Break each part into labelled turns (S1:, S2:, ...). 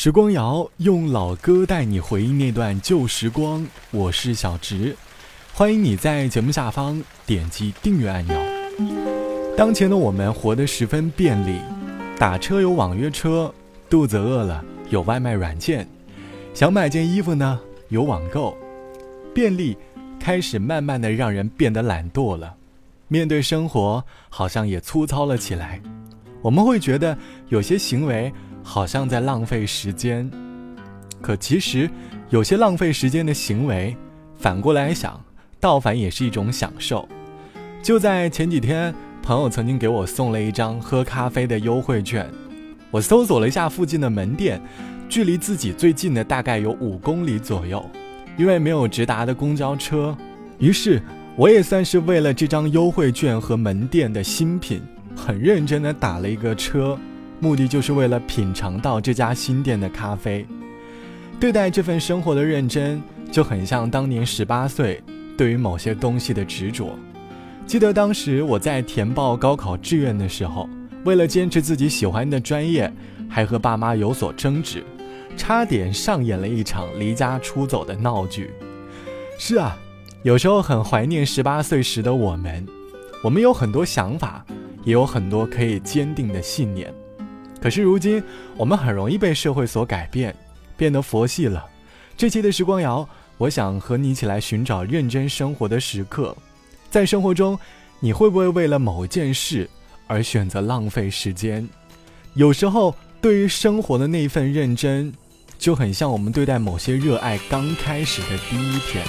S1: 时光谣用老歌带你回忆那段旧时光，我是小植，欢迎你在节目下方点击订阅按钮。当前的我们活得十分便利，打车有网约车，肚子饿了有外卖软件，想买件衣服呢有网购，便利开始慢慢的让人变得懒惰了，面对生活好像也粗糙了起来，我们会觉得有些行为。好像在浪费时间，可其实有些浪费时间的行为，反过来想，倒反也是一种享受。就在前几天，朋友曾经给我送了一张喝咖啡的优惠券。我搜索了一下附近的门店，距离自己最近的大概有五公里左右。因为没有直达的公交车，于是我也算是为了这张优惠券和门店的新品，很认真的打了一个车。目的就是为了品尝到这家新店的咖啡，对待这份生活的认真，就很像当年十八岁对于某些东西的执着。记得当时我在填报高考志愿的时候，为了坚持自己喜欢的专业，还和爸妈有所争执，差点上演了一场离家出走的闹剧。是啊，有时候很怀念十八岁时的我们，我们有很多想法，也有很多可以坚定的信念。可是如今，我们很容易被社会所改变，变得佛系了。这期的时光谣，我想和你一起来寻找认真生活的时刻。在生活中，你会不会为了某件事而选择浪费时间？有时候，对于生活的那一份认真，就很像我们对待某些热爱刚开始的第一天。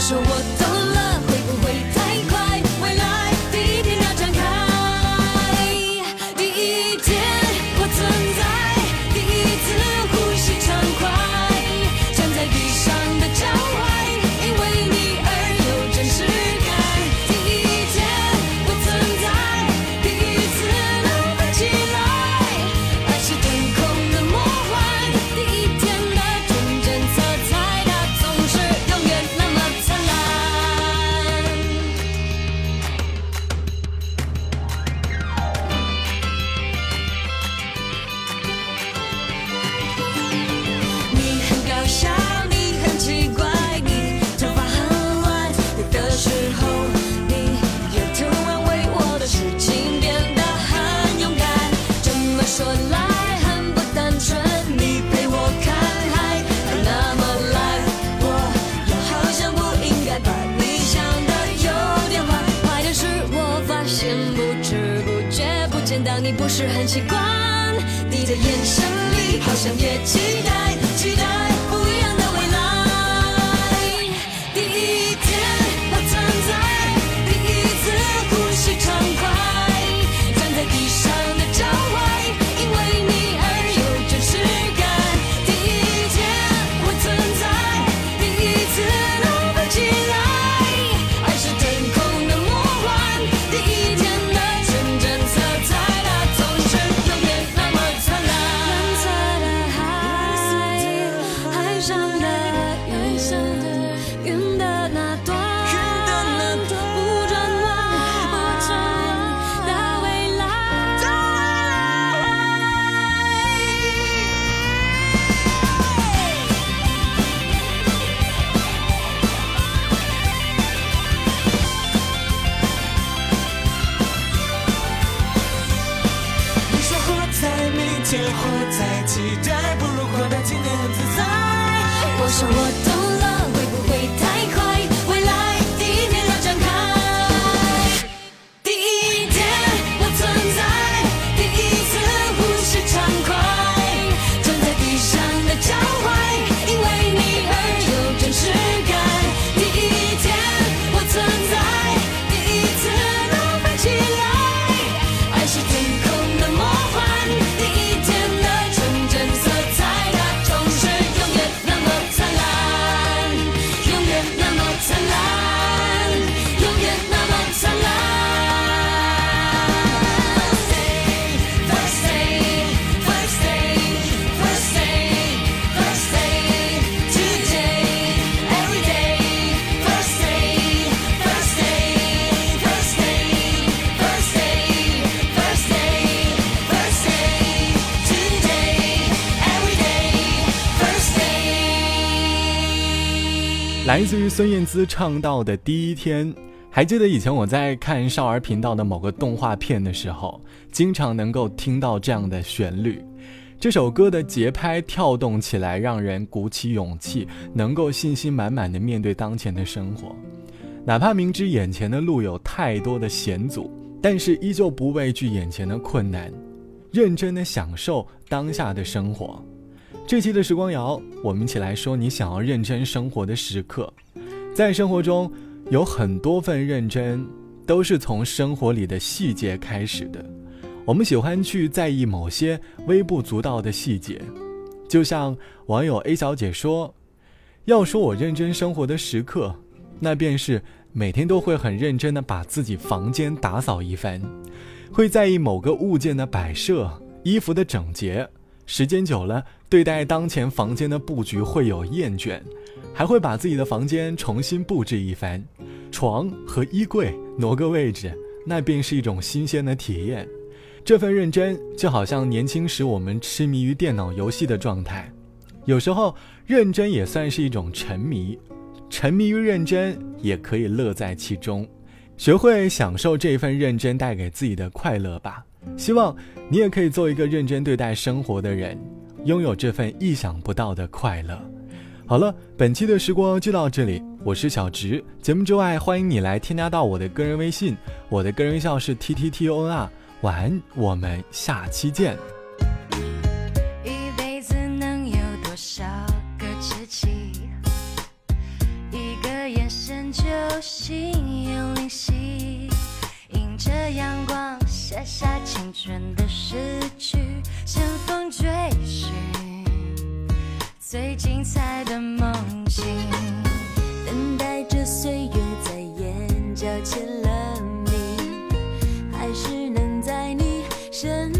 S2: 说我懂了，你不是很习惯，你的眼神里好像也期待，期待。活在期待，不如活在今天很自在。我说我。
S1: 来自于孙燕姿唱到的第一天。还记得以前我在看少儿频道的某个动画片的时候，经常能够听到这样的旋律。这首歌的节拍跳动起来，让人鼓起勇气，能够信心满满的面对当前的生活。哪怕明知眼前的路有太多的险阻，但是依旧不畏惧眼前的困难，认真的享受当下的生活。这期的时光谣，我们一起来说你想要认真生活的时刻，在生活中。有很多份认真，都是从生活里的细节开始的。我们喜欢去在意某些微不足道的细节，就像网友 A 小姐说：“要说我认真生活的时刻，那便是每天都会很认真的把自己房间打扫一番，会在意某个物件的摆设、衣服的整洁。时间久了，对待当前房间的布局会有厌倦。”还会把自己的房间重新布置一番，床和衣柜挪个位置，那便是一种新鲜的体验。这份认真就好像年轻时我们痴迷于电脑游戏的状态，有时候认真也算是一种沉迷，沉迷于认真也可以乐在其中，学会享受这份认真带给自己的快乐吧。希望你也可以做一个认真对待生活的人，拥有这份意想不到的快乐。好了，本期的时光就到这里，我是小直。节目之外，欢迎你来添加到我的个人微信，我的个人微信是 t t t o n r。晚安，我们下期见。
S3: 一辈子能有多少个知己？一个眼神就心有灵犀，下青春的诗句，乘风追寻。最精彩的梦境，等待着岁月在眼角签了名，还是能在你身。